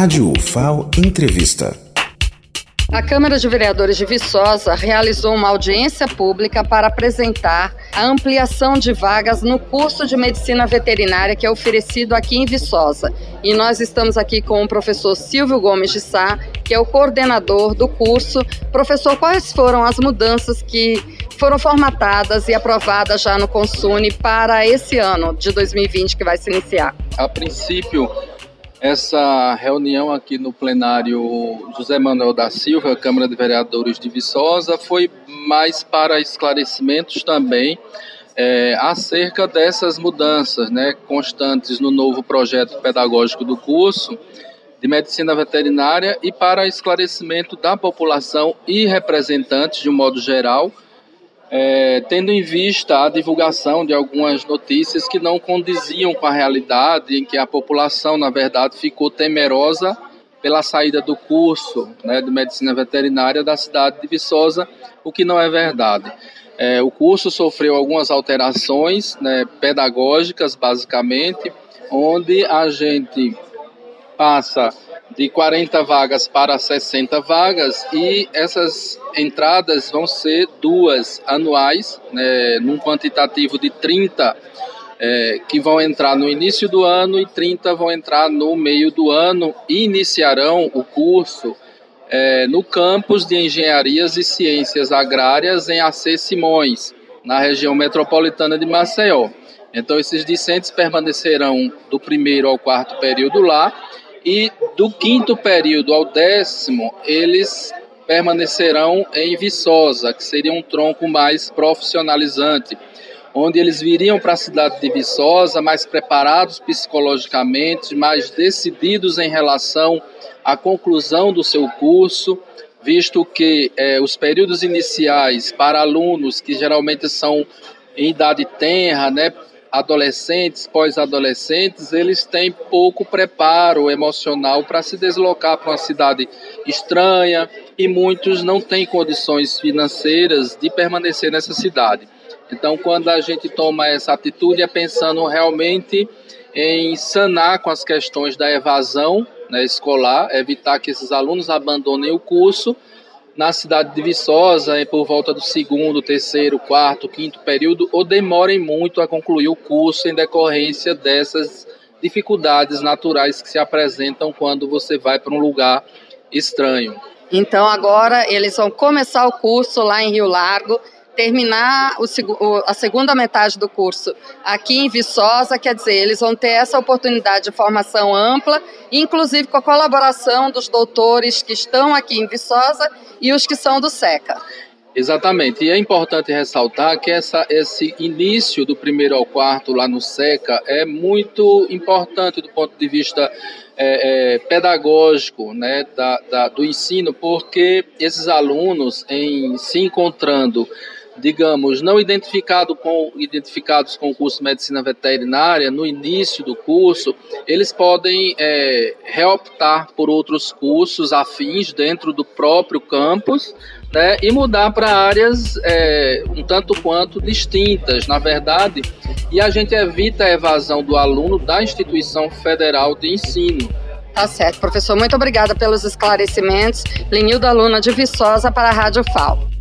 Rádio UFAO Entrevista. A Câmara de Vereadores de Viçosa realizou uma audiência pública para apresentar a ampliação de vagas no curso de medicina veterinária que é oferecido aqui em Viçosa. E nós estamos aqui com o professor Silvio Gomes de Sá, que é o coordenador do curso. Professor, quais foram as mudanças que foram formatadas e aprovadas já no Consune para esse ano de 2020 que vai se iniciar? A princípio, essa reunião aqui no plenário José Manuel da Silva, Câmara de Vereadores de Viçosa, foi mais para esclarecimentos também é, acerca dessas mudanças né, constantes no novo projeto pedagógico do curso de medicina veterinária e para esclarecimento da população e representantes, de um modo geral, é, tendo em vista a divulgação de algumas notícias que não condiziam com a realidade, em que a população, na verdade, ficou temerosa pela saída do curso né, de medicina veterinária da cidade de Viçosa, o que não é verdade. É, o curso sofreu algumas alterações né, pedagógicas, basicamente, onde a gente passa de 40 vagas para 60 vagas e essas entradas vão ser duas anuais, né, num quantitativo de 30 é, que vão entrar no início do ano e 30 vão entrar no meio do ano e iniciarão o curso é, no campus de Engenharias e Ciências Agrárias em AC Simões, na região metropolitana de Maceió. Então, esses discentes permanecerão do primeiro ao quarto período lá e do quinto período ao décimo, eles permanecerão em Viçosa, que seria um tronco mais profissionalizante, onde eles viriam para a cidade de Viçosa mais preparados psicologicamente, mais decididos em relação à conclusão do seu curso, visto que eh, os períodos iniciais para alunos que geralmente são em idade tenra, né, adolescentes, pós-adolescentes, eles têm pouco preparo emocional para se deslocar para uma cidade estranha e muitos não têm condições financeiras de permanecer nessa cidade. Então, quando a gente toma essa atitude, é pensando realmente em sanar com as questões da evasão né, escolar, evitar que esses alunos abandonem o curso na cidade de Viçosa, por volta do segundo, terceiro, quarto, quinto período, ou demorem muito a concluir o curso em decorrência dessas dificuldades naturais que se apresentam quando você vai para um lugar estranho. Então agora eles vão começar o curso lá em Rio Largo terminar o, a segunda metade do curso aqui em Viçosa, quer dizer, eles vão ter essa oportunidade de formação ampla, inclusive com a colaboração dos doutores que estão aqui em Viçosa e os que são do SECA. Exatamente, e é importante ressaltar que essa, esse início do primeiro ao quarto lá no SECA é muito importante do ponto de vista é, é, pedagógico né, da, da, do ensino, porque esses alunos, em se encontrando digamos, não identificado com, identificados com o curso de medicina veterinária no início do curso, eles podem é, reoptar por outros cursos afins dentro do próprio campus né, e mudar para áreas é, um tanto quanto distintas, na verdade, e a gente evita a evasão do aluno da instituição federal de ensino. Tá certo, professor. Muito obrigada pelos esclarecimentos. Linilda Luna de Viçosa para a Rádio FAO.